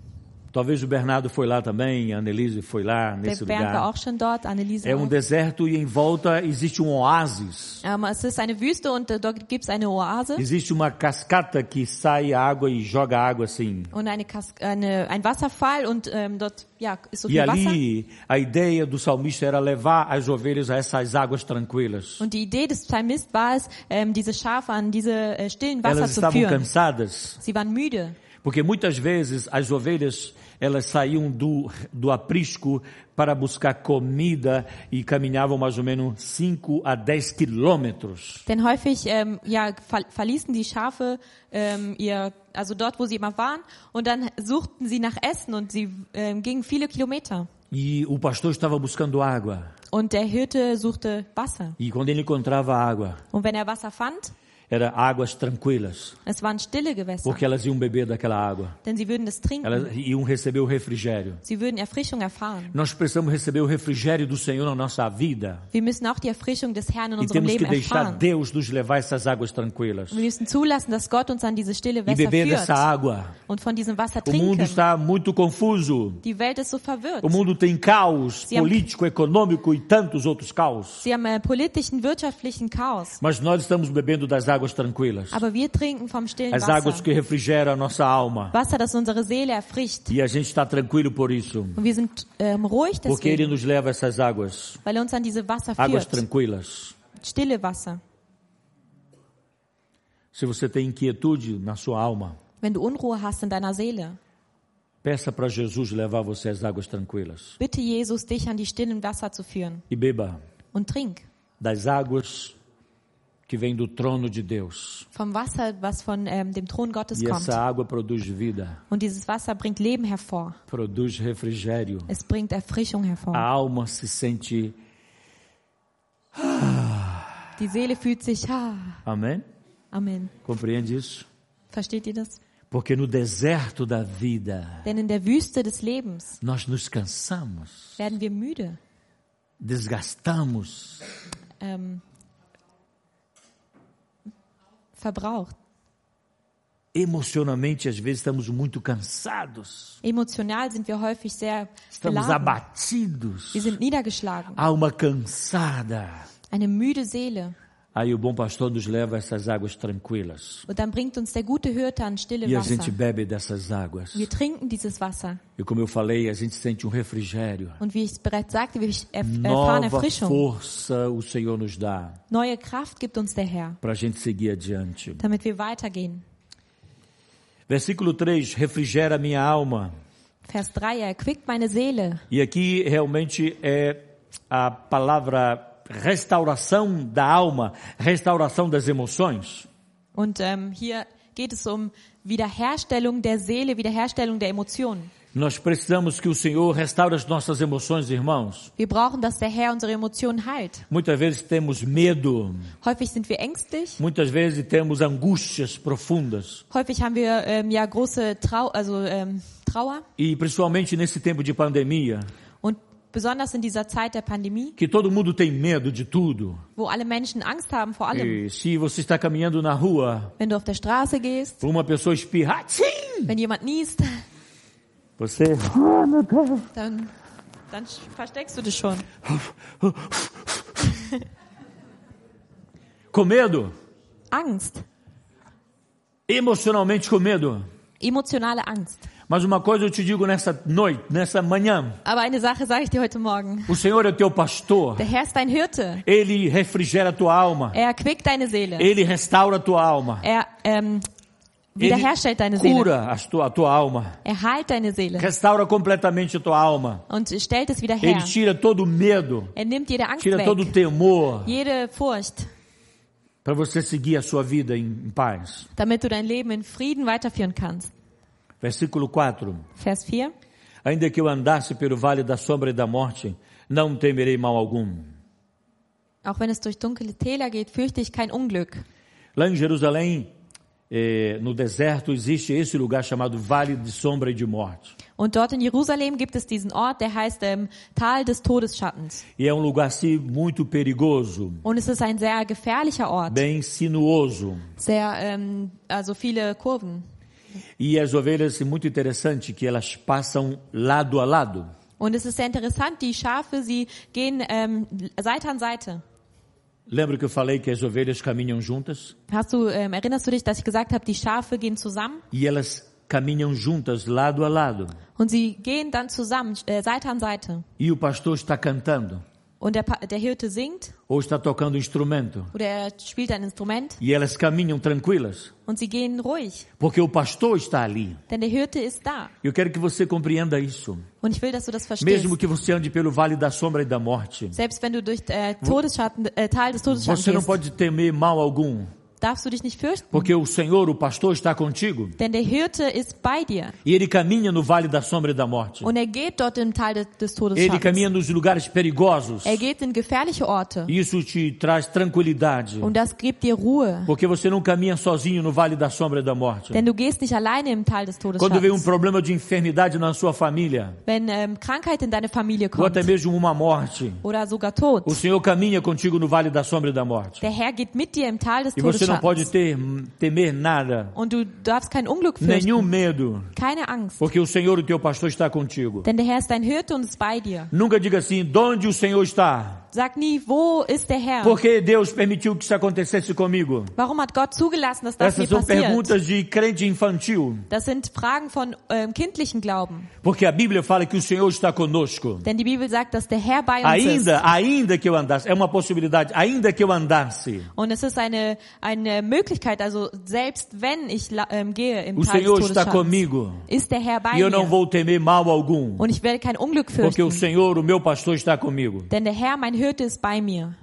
Talvez o Bernardo foi lá também, a Annelise foi lá Der nesse war lugar. auch schon dort, Anneliese É um auch. deserto e em volta existe um oásis. Ähm, es ist eine Wüste und äh, dort gibt es eine Oase Existe uma cascata que sai água e joga água assim. und eine Kas eine, ein Wasserfall und ähm, dort ja, ist so E viel Wasser. ali a ideia do salmista era levar as ovelhas a essas águas tranquilas. Und die Idee des Psalmist war es, ähm, diese Schafe an diese äh, stillen Wasser Elas zu estavam führen. cansadas, Sie waren müde, porque muitas vezes as ovelhas elas saíam do, do aprisco para buscar comida e caminhavam mais ou menos 5 a 10 quilômetros. denn häufig ähm, ja, ver verließen die Schafe ähm, ihr, also dort, wo sie immer waren, und dann suchten sie nach Essen und sie ähm, gingen viele Kilometer. E o pastor estava buscando água. Und der Hirte suchte Wasser. E quando ele encontrava água, Und wenn er Wasser fand, era águas tranquilas, es waren stille Gewässer, porque elas iam beber daquela água. denn sie würden es trinken. Elas iam receber o refrigério. Sie würden Erfrischung erfahren. Nós precisamos receber o refrigério do Senhor na nossa vida. Wir müssen auch die Erfrischung des Herrn in E unserem temos que Leben deixar erfahren. Deus nos levar essas águas tranquilas. Wir müssen zulassen, dass Gott uns an diese stille E Wässer beber führt dessa água. und von diesem Wasser O mundo trinken. está muito confuso. Die Welt ist so verwirrt. O mundo tem caos Sie haben- político, econômico e tantos outros caos. Sie haben äh, politischen, wirtschaftlichen Chaos. Mas nós estamos bebendo das águas tranquilas. Aber wir trinken vom stillen As águas Wasser. que refrigeram a nossa alma. Wasser, das unsere Seele erfrischt. E a gente está tranquilo por isso. Und wir sind ähm, ruhig Porque Ele deswegen, nos leva a essas águas. weil er uns an diese Wasser Águas führt. tranquilas. Stille Wasser. Se você tem inquietude na sua alma, Wenn du Unruhe hast in deiner Seele, peça para Jesus levar você às águas tranquilas. bitte Jesus, dich an die stillen Wasser zu führen. E beba Und trink das águas que vem do trono de Deus. vom Wasser, was von ähm, dem Thron Gottes E kommt. essa água produz vida, Und dieses Wasser bringt Leben hervor. produz refrigério. Es bringt Erfrischung hervor. A alma se sente. Die Seele fühlt sich, ah, Amém? Amen. Compreende isso? Versteht ihr das? Porque no deserto da vida, Denn in der Wüste des Lebens nós nos cansamos, werden wir müde. desgastamos, Ähm, verbraucht. emocionalmente, às vezes estamos muito cansados, Emotional sind wir häufig sehr estamos beladen. abatidos, Wir sind niedergeschlagen. alma cansada. Eine müde Seele. Aí o bom pastor nos leva a essas águas tranquilas. Und dann bringt uns der gute Hirte an stille E a Wasser. gente bebe dessas águas. Wir trinken dieses Wasser. E como eu falei, a gente sente um refrigério. Und wie ich bereits sagte, wir erf- erfahren Nova Erfrischung. força o Senhor nos dá Neue Kraft gibt uns der Herr, para a gente seguir adiante. damit wir weitergehen. Versículo 3: refrigera minha alma. Vers 3, er erquickt meine Seele. E aqui realmente é a palavra restauração da alma, restauração das emoções. Und ähm, hier geht es um Wiederherstellung der Seele, Wiederherstellung der Emotionen. Nós precisamos que o Senhor restaure as nossas emoções, irmãos. Wir brauchen, dass der Herr unsere Emotionen heilt. Muitas vezes temos medo, Häufig sind wir ängstlich. muitas vezes temos angústias profundas. Häufig haben wir ähm, ja große Trau also, ähm, Trauer. E principalmente nesse tempo de pandemia, besonders in dieser Zeit der Pandemie, que todo mundo tem medo de tudo. wo alle Menschen Angst haben vor allem. E se você está caminhando na rua, Wenn du auf der Straße gehst, uma pessoa espirra, wenn jemand niest, você dann, dann versteckst du dich schon. com medo, Angst. emocionalmente com medo. Emotionale Angst. Mas uma coisa eu te digo nessa noite, nessa manhã, Aber eine Sache sage ich dir heute Morgen. o Senhor é teu pastor. Der Herr ist dein Hirte. Ele refrigera tua alma. Er erquickt deine Seele. Ele restaura tua alma. Er ähm, Ele wiederherstellt deine Seele. cura a tua, a tua alma. Er heilt deine Seele Restaura completamente a tua alma. und stellt es wieder Ele her. tira todo o medo, Er nimmt jede Angst tira todo o weg. temor, Jede Furcht, para você seguir a sua vida em, em paz. damit du dein Leben in Frieden weiterführen kannst. Versículo 4. Vers 4. Ainda que eu andasse pelo vale da sombra e da morte, não temerei mal algum. Auch wenn es durch dunkle Täler geht, fürchte ich kein Unglück. Lá em Jerusalém, eh, no deserto, existe esse lugar chamado Vale de Sombra e de Morte. Und dort in Jerusalem gibt es diesen Ort, der heißt ähm, Tal des Todesschattens. E é um lugar assim muito perigoso, Und es ist ein sehr gefährlicher Ort. bem sinuoso. Sehr, ähm, also viele Kurven. E as ovelhas, é muito interessante que elas passam lado a lado. Und es ist sehr interessant, die Schafe, sie gehen ähm, Seite an Seite. Lembra que eu falei que as ovelhas caminham juntas? Hast du, ähm, erinnerst du dich, dass ich gesagt habe, die Schafe gehen zusammen? E elas caminham juntas, lado a lado. Und sie gehen dann zusammen, äh, Seite an Seite. E o pastor está cantando, Und der, der Hirte singt ou está tocando um instrumento. oder er spielt ein Instrument E elas caminham tranquilas, und sie gehen ruhig. porque o pastor está ali. Denn der Hirte ist da. Eu quero que você compreenda isso. Und ich will, dass du das verstehst. Mesmo que você ande pelo vale da sombra e da morte, Selbst wenn du durch äh, Todesschatten, äh, Tal des Todesschattens você não pode temer mal algum, darfst du dich nicht fürchten. porque o Senhor, o pastor, está contigo. Denn der Hirte ist bei dir. E ele caminha no vale da sombra e da morte. Und er geht dort im Tal des, des Ele caminha nos lugares perigosos. Er geht in gefährliche Orte. Isso te traz tranquilidade, Und das gibt dir Ruhe. porque você não caminha sozinho no vale da sombra e da morte. Denn du gehst nicht alleine im Tal des Quando vem um problema de enfermidade na sua família, Wenn ähm, Krankheit in deine Familie ou kommt até mesmo uma morte, oder sogar Tod, o Senhor caminha contigo no vale da sombra e da morte. der Herr geht mit dir im Tal des E não pode ter temer nada, Und du darfst kein Unglück nenhum fürchten. medo, Keine Angst. porque o Senhor, o teu pastor, está contigo. Denn der Herr ist dein Hirte und ist bei dir. Nunca diga assim, de onde o Senhor está? Sag nie, wo ist der Herr? Porque Deus permitiu que isso acontecesse comigo. Warum hat Gott zugelassen, dass das Essas são passiert? perguntas de crente infantil. Das sind Fragen von ähm, kindlichen Glauben. Porque a Bíblia fala que o Senhor está conosco. Denn die Bibel sagt, dass der Herr bei uns Ainda, ist. ainda que eu andasse, é uma possibilidade, ainda que eu andasse, Und es ist eine, eine Möglichkeit, also selbst wenn ich ähm, gehe im o Tal Senhor des está comigo. Ist der Herr bei e eu não vou temer mal algum. Und ich werde kein Unglück fürchten. Porque o Senhor, o meu pastor está comigo. Denn der Herr, mein Hirte, ist bei mir.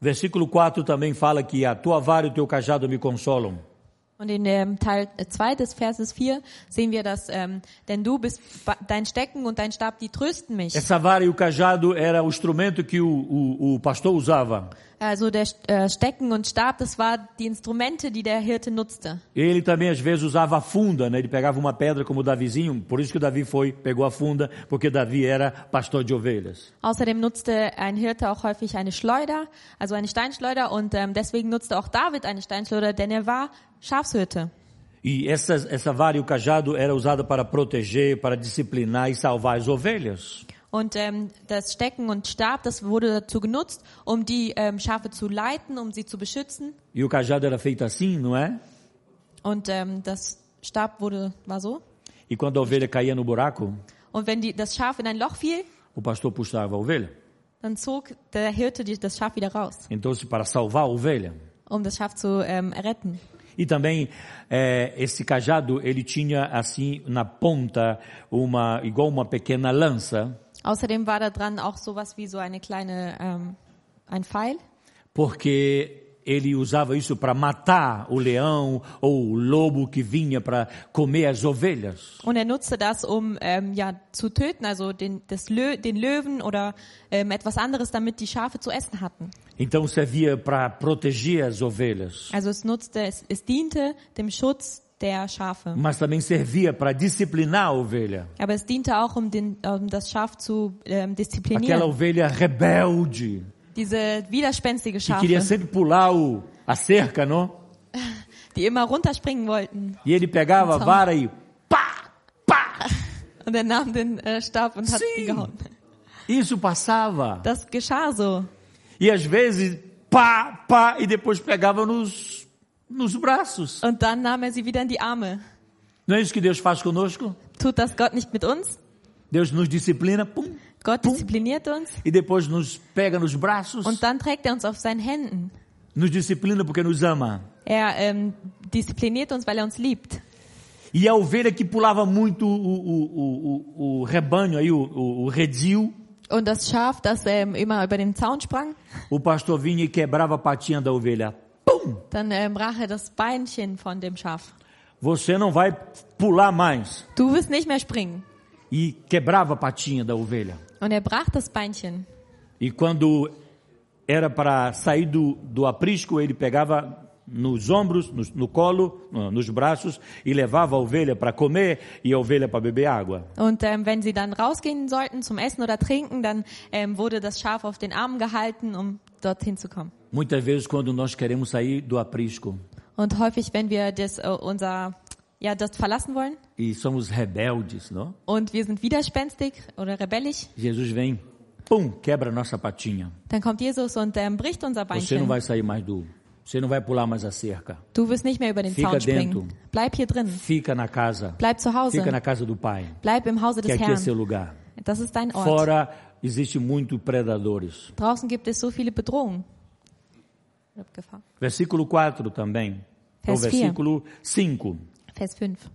Versículo 4 também fala que a tua vara e o teu cajado me consolam. Und in dem Teil 2 des Verses 4 sehen wir, dass, ähm, denn du bist dein Stecken und dein Stab, die trösten mich. Essa vara e o cajado era o instrumento que o, o, o pastor usava. Also der äh, Stecken und Stab, das war die Instrumente, die der Hirte nutzte. Ele também às vezes usava a funda, né? Ele pegava uma pedra como Davizinho, por isso que Davi foi, pegou a funda, porque Davi era pastor de ovelhas. Außerdem nutzte ein Hirte auch häufig eine Schleuder, also eine Steinschleuder, und ähm, deswegen nutzte auch David eine Steinschleuder, denn er war Schafshirte. E essa, essa vara e o cajado era usada para proteger, para disciplinar e salvar as ovelhas. Und ähm, das Stecken und Stab, das wurde dazu genutzt, um die ähm, Schafe zu leiten, um sie zu beschützen. E o cajado era feito assim, não é? Und ähm, das Stab wurde war so. E quando a ovelha caía no buraco, Und wenn die, das Schaf in ein Loch fiel, o pastor puxava a ovelha. dann zog der Hirte die, das Schaf wieder raus, Então, para salvar a ovelha. um das Schaf zu ähm, retten. E também eh, esse cajado ele tinha assim na ponta uma igual uma pequena lança, Außerdem war da dran auch sowas wie so eine kleine ähm, ein Pfeil. porque ele usava isso para matar o leão ou o lobo que vinha para comer as ovelhas. Und er nutzte das, um ähm, ja zu töten, also den, das Lö den Löwen oder ähm, etwas anderes, damit die Schafe zu essen hatten. Então servia para proteger as ovelhas, Also es nutzte, es, es diente dem Schutz der Schafe. mas também servia para disciplinar a ovelha. Aber es diente auch, um, den, um das Schaf zu ähm, Aquela disziplinieren. ovelha rebelde Diese widerspenstige que queria Schafe, sempre pular o, a cerca, não? die immer runterspringen wollten. E ele pegava a vara e pá, pá. Und er nahm den äh, Stab und hat sie Sim. gehauen. Isso passava. Das geschah so. E às vezes, pá, pá, e depois pegava nos, nos braços. Und dann nahm er sie wieder in die Arme. Não é isso que Deus faz conosco? Tut das Gott nicht mit uns? Deus nos disciplina, pum, Gott Pum. diszipliniert uns e depois nos pega nos braços, und dann trägt er uns auf seinen Händen. nos disciplina porque nos ama. Er ähm, diszipliniert uns, weil er uns liebt. E a ovelha que pulava muito o, o, o, o, rebanho, aí, o, o, o redil, Und das Schaf, das ähm, immer über den Zaun sprang, o pastor vinha e quebrava a patinha da ovelha. Pum! dann ähm, brach er das Beinchen von dem Schaf. Você não vai pular mais. Du wirst nicht mehr springen. E quebrava a patinha da ovelha. Und er brach das Beinchen. E quando era para sair do, do aprisco, ele pegava nos ombros, no, no colo, no- nos braços e levava a ovelha para comer e a ovelha para beber água. Und ähm, wenn sie dann rausgehen sollten zum Essen oder Trinken, dann ähm, wurde das Schaf auf den Armen gehalten, um dorthin zu kommen. Muitas vezes, quando nós queremos sair do aprisco Und häufig, wenn wir das, äh, unser, ja, das verlassen wollen e somos rebeldes, não? und wir sind widerspenstig oder rebellisch, Jesus vem, pum, quebra nossa patinha. dann kommt Jesus und ähm, bricht unser Você não Beinchen. vai sair mais do, você não vai pular mais a cerca. Du wirst nicht mehr über den Fica Zaun springen. dentro. Bleib hier drin. Fica na casa, Bleib zu Hause. fica na casa do Pai, Bleib im Hause que des aqui é seu Herrn. lugar. Das ist dein Ort. Fora existe muito predadores. Draußen gibt es so viele Bedrohungen. Versículo 4 também. Vers vier. versículo 5. Vers 5.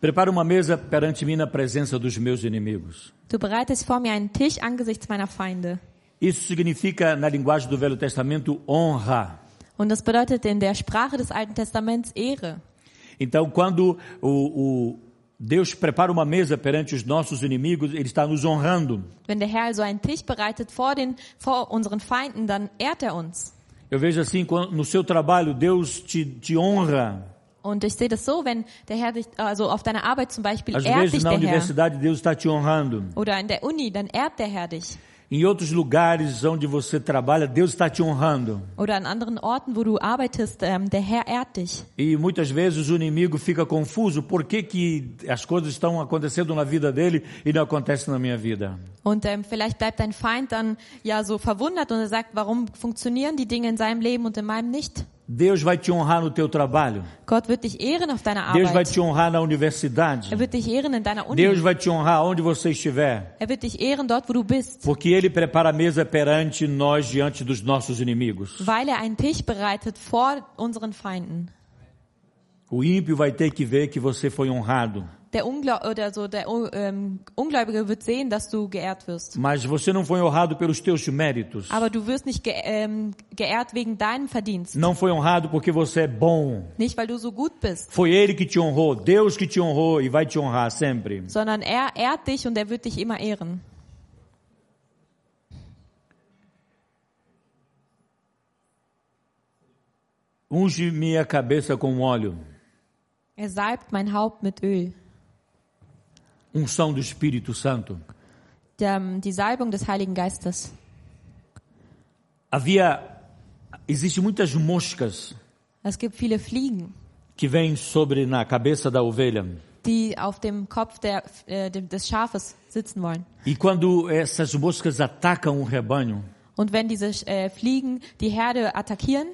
Prepara uma mesa perante mim na presença dos meus inimigos. Du bereitest vor mir einen Tisch angesichts meiner Feinde. Isso significa, na linguagem do Velho Testamento, honra. Und das bedeutet in der Sprache des Alten Testaments Ehre. Então, quando o, o Deus prepara uma mesa perante os nossos inimigos, Ele está nos honrando. Wenn der Herr also einen Tisch bereitet vor, den, vor unseren Feinden, dann ehrt er uns. Eu vejo assim, no seu trabalho, Deus te, te honra. Und ich sehe das so, wenn der Herr dich, also auf deiner Arbeit zum Beispiel Às ehrt vezes dich na der Herr. universidade, Deus está te honrando. Oder in der Uni, dann ehrt der Herr dich. Em outros lugares onde você trabalha, Deus está te honrando. Oder an anderen Orten, wo du arbeitest, ähm, der Herr ehrt dich. E muitas vezes o inimigo fica confuso. Por que, que as coisas estão acontecendo na vida dele e não acontecem na minha vida? Und ähm, vielleicht bleibt dein Feind dann ja so verwundert und er sagt, warum funktionieren die Dinge in seinem Leben und in meinem nicht? Deus vai te honrar no teu trabalho. Gott wird dich ehren auf deiner Deus vai te honrar na universidade. Er wird dich ehren in deiner Uni. Deus vai te honrar onde você estiver. Er wird dich ehren dort, wo du bist. Porque Ele prepara a mesa perante nós diante dos nossos inimigos. Weil er einen Tisch bereitet vor unseren Feinden. O ímpio vai ter que ver que você foi honrado. Der Ungläu oder so der ähm, Ungläubige wird sehen, dass du geehrt wirst. Mas você não foi honrado pelos teus méritos. Aber du wirst nicht ge ähm, geehrt wegen deinem Verdienst. Não foi honrado porque você é bom. Nicht, weil du so gut bist, Foi Ele que te honrou, Deus que te honrou e vai te honrar sempre. sondern er ehrt dich und er wird dich immer ehren. Unge minha cabeça com óleo. Er salbt mein Haupt mit Öl. Unção do Espírito Santo. Der, die Salbung des Heiligen Geistes. Havia, existe muitas moscas Es gibt viele Fliegen, que vêm sobre na cabeça da ovelha. die auf dem Kopf der, äh, des Schafes sitzen wollen. E quando essas moscas atacam o rebanho, Und wenn diese äh, Fliegen die Herde attackieren,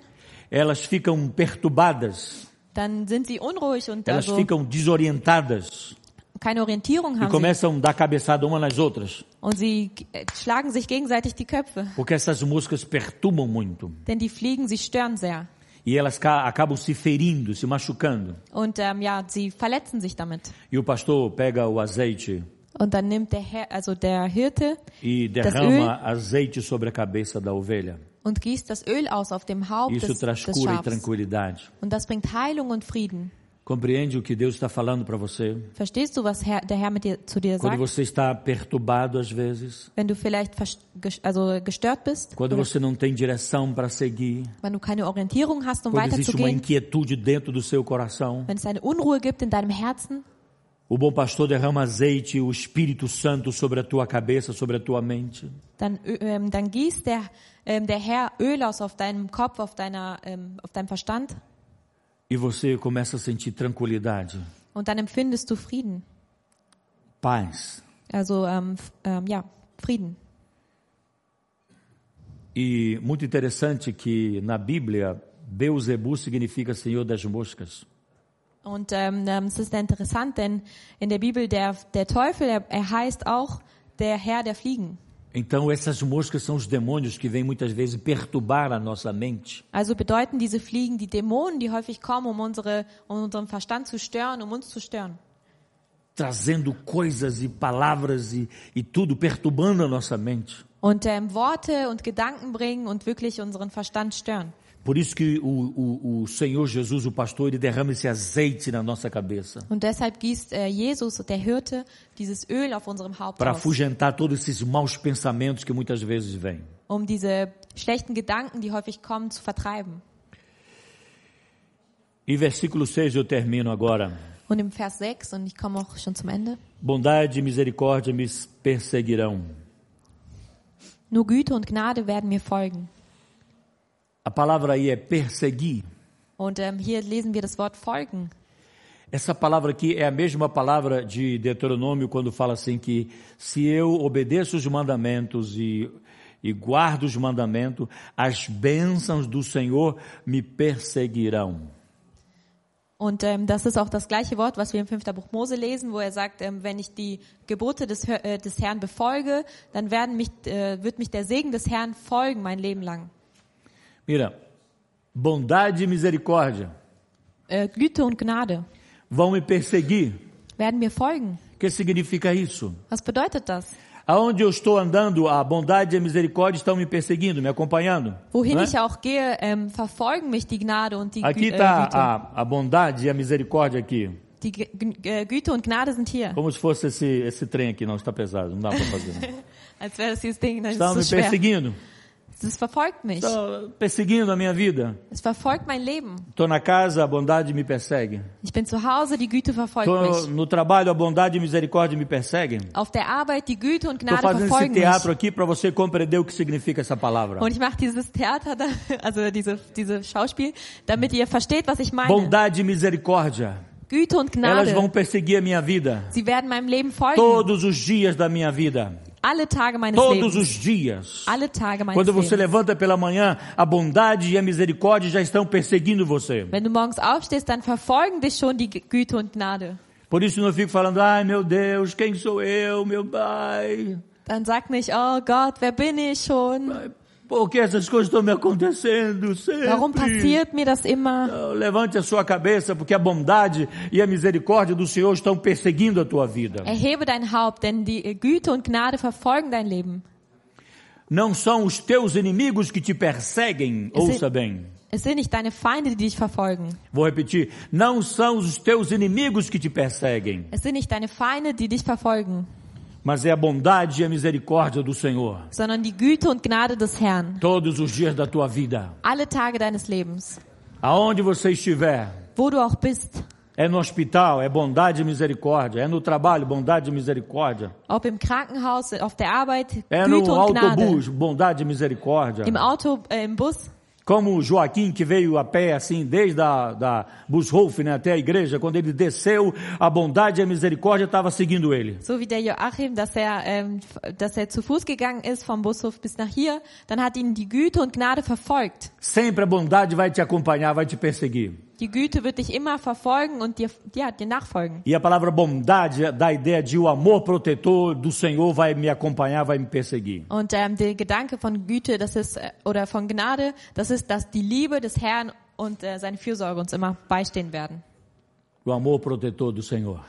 elas ficam perturbadas, dann sind sie unruhig und elas also ficam desorientadas keine Orientierung e haben sie. começam a dar cabeçada uma nas outras, Und sie äh, schlagen sich gegenseitig die Köpfe. porque essas moscas perturbam muito Denn die Fliegen, sie stören sehr. e elas ca- acabam se ferindo, se machucando. Und ähm, ja, sie verletzen sich damit. E o pastor pega o azeite Und dann nimmt der Herr, also der Hirte e Das derrama azeite sobre a cabeça da ovelha. und gießt das Öl aus auf dem Haupt Isso des, traz des cura e Schafs. tranquilidade. Und das bringt Heilung und Frieden. Compreende o que Deus está falando para você? Verstehst du, was Herr, der Herr mit dir, zu dir Quando sagt? você está perturbado às vezes, Wenn du vielleicht also gestört bist, quando você não tem direção para seguir, wenn du keine Orientierung hast, um quando existe uma inquietude dentro do seu coração, wenn es eine Unruhe gibt in deinem Herzen, o bom pastor derrama azeite, o Espírito Santo sobre a tua cabeça, sobre a tua mente. dann, ähm, dann gießt der, ähm, der Herr Öl aus auf deinem Kopf, auf, deiner, ähm, auf deinem Verstand E você começa a sentir tranquilidade, und dann empfindest du Frieden. paz. Also ähm, ähm, ja, Frieden. E muito interessante que na Bíblia, Beuzebu significa Senhor das moscas. Und ähm, ähm, es ist interessant, denn in der Bibel der, der Teufel, er, er heißt auch der Herr der Fliegen. Então essas moscas são os demônios que vêm muitas vezes perturbar a nossa mente. Also bedeuten diese Fliegen die Dämonen, die häufig kommen, um, unsere, um unseren Verstand zu stören, um uns zu stören. trazendo coisas e palavras e, e tudo perturbando a nossa mente. Und ähm, Worte und Gedanken bringen und wirklich unseren Verstand stören. Por isso que o, o, o Senhor Jesus, o pastor, ele derrama esse azeite na nossa cabeça Und deshalb gießt äh, Jesus, der Hirte, dieses Öl auf unserem Haupt para afugentar todos esses maus pensamentos que muitas vezes vêm. um diese schlechten Gedanken, die häufig kommen, zu vertreiben. E versículo 6 eu termino agora. Und im Vers 6, und ich komme auch schon zum Ende, Bondade e misericórdia me perseguirão. nur Güte und Gnade werden mir folgen. A palavra aí é perseguir. Und ähm, hier lesen wir das Wort folgen. Essa palavra aqui é a mesma palavra de Deuteronômio quando fala assim que se eu obedeço os mandamentos e, e guardo os mandamentos, as bênçãos do Senhor me perseguirão. Und ähm, das ist auch das gleiche Wort, was wir im 5. Buch Mose lesen, wo er sagt, ähm, wenn ich die Gebote des, äh, des Herrn befolge, dann werden mich, äh, wird mich der Segen des Herrn folgen mein Leben lang. Mira, bondade e misericórdia Äh, Güte und Gnade vão me perseguir. werden mir folgen. O que significa isso? Was bedeutet das? Aonde eu estou andando, a bondade e a misericórdia estão me perseguindo, me acompanhando. Wohin é? ich auch gehe, ähm, verfolgen mich die Gnade und die, Gü Aqui äh, está Güte. a, a bondade e a misericórdia aqui. Die G G äh, Güte und Gnade sind hier. Como se fosse esse, esse trem aqui. Não, está pesado, não dá para fazer. Não. Als wäre das dieses Ding, das Estão me ist so schwer. perseguindo. Das verfolgt mich. Estão perseguindo a minha vida. Es verfolgt mein Leben. Estou na casa, a bondade me persegue. Ich bin zu Hause, die Güte verfolgt Estou mich. no trabalho, a bondade e misericórdia me perseguem. Auf der Arbeit, die Güte und Estou Gnade fazendo esse verfolgen mich. teatro aqui para você compreender o que significa essa palavra. Und ich mache dieses Theater, da, also diese, diese Schauspiel, damit ihr versteht, was ich meine. Bondade e misericórdia. Güte und Elas vão Gnade, perseguir a minha vida. sie werden meinem Leben folgen. Todos os dias da minha vida. Alle Tage meines Todos Lebens. os dias. Alle Tage meines Quando você Lebens. levanta pela manhã, a bondade e a misericórdia já estão perseguindo você. Wenn du morgens aufstehst, dann verfolgen dich schon die Güte und Gnade. Por isso não fico falando, ai meu Deus, quem sou eu, meu pai? Dann sag nicht, oh Gott, wer bin ich schon? Por que essas coisas estão me acontecendo sempre? Warum passiert mir das immer? Não, Levante a sua cabeça, porque a bondade e a misericórdia do Senhor estão perseguindo a tua vida. Erhebe dein Haupt, denn die Güte und Gnade verfolgen dein Leben. Não são os teus inimigos que te perseguem, ouça bem. Es sind nicht deine Feinde, die dich verfolgen. Vou repetir. Não são os teus inimigos que te perseguem, Es sind nicht deine Feinde, die dich verfolgen, mas é a bondade e a misericórdia do Senhor. sondern die Güte und Gnade des Herrn. Todos os dias da tua vida. Alle Tage deines Lebens. Aonde você estiver. Wo du auch bist. É no hospital, é bondade e misericórdia. É no trabalho, bondade e misericórdia. Ob im Krankenhaus, auf der Arbeit, É no Güte Gnade. autobus, bondade e misericórdia. Im Auto, äh, im Bus. Como Joaquim, que veio a pé, assim, desde a da Bushof, né, até a igreja, quando ele desceu, a bondade e a misericórdia estava seguindo ele. So wie der Joachim, dass er, ähm, dass er zu Fuß gegangen ist vom Bushof bis nach hier, dann hat ihn die Güte und Gnade verfolgt. Sempre a bondade vai te acompanhar, vai te perseguir. Die Güte wird dich immer verfolgen und dir, ja, dir nachfolgen. E a palavra bondade dá a ideia de o amor protetor do Senhor vai me acompanhar, vai me perseguir. Und ähm, der Gedanke von Güte, das ist äh, oder von Gnade, das ist, dass die Liebe des Herrn und äh, seine Fürsorge uns immer beistehen werden. O amor protetor do Senhor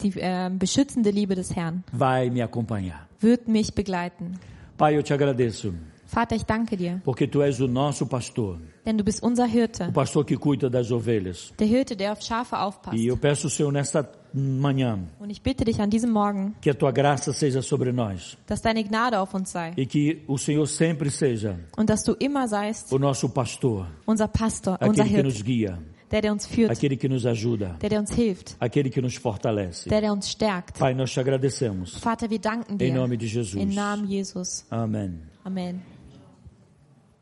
Die ähm, beschützende Liebe des Herrn vai me acompanhar. wird mich begleiten. Pai, eu te agradeço, Vater, ich danke dir, porque tu és o nosso pastor, denn du bist unser o Hirte, pastor que cuida das ovelhas. der Hirte, der auf Schafe aufpasst. E eu peço, Senhor, nesta manhã, Und ich bitte dich an diesem Morgen, que a tua graça seja sobre nós dass deine Gnade auf uns sei e que o Senhor sempre seja und dass du immer seist o nosso pastor, unser Pastor, unser aquele que nos guia, der, der uns führt, aquele que nos ajuda, der, der uns hilft, aquele que nos fortalece. der, der uns stärkt. Pai, nós te agradecemos. Vater, wir danken Em dir. nome de Jesus. Im Namen Jesus. Amém. Amen.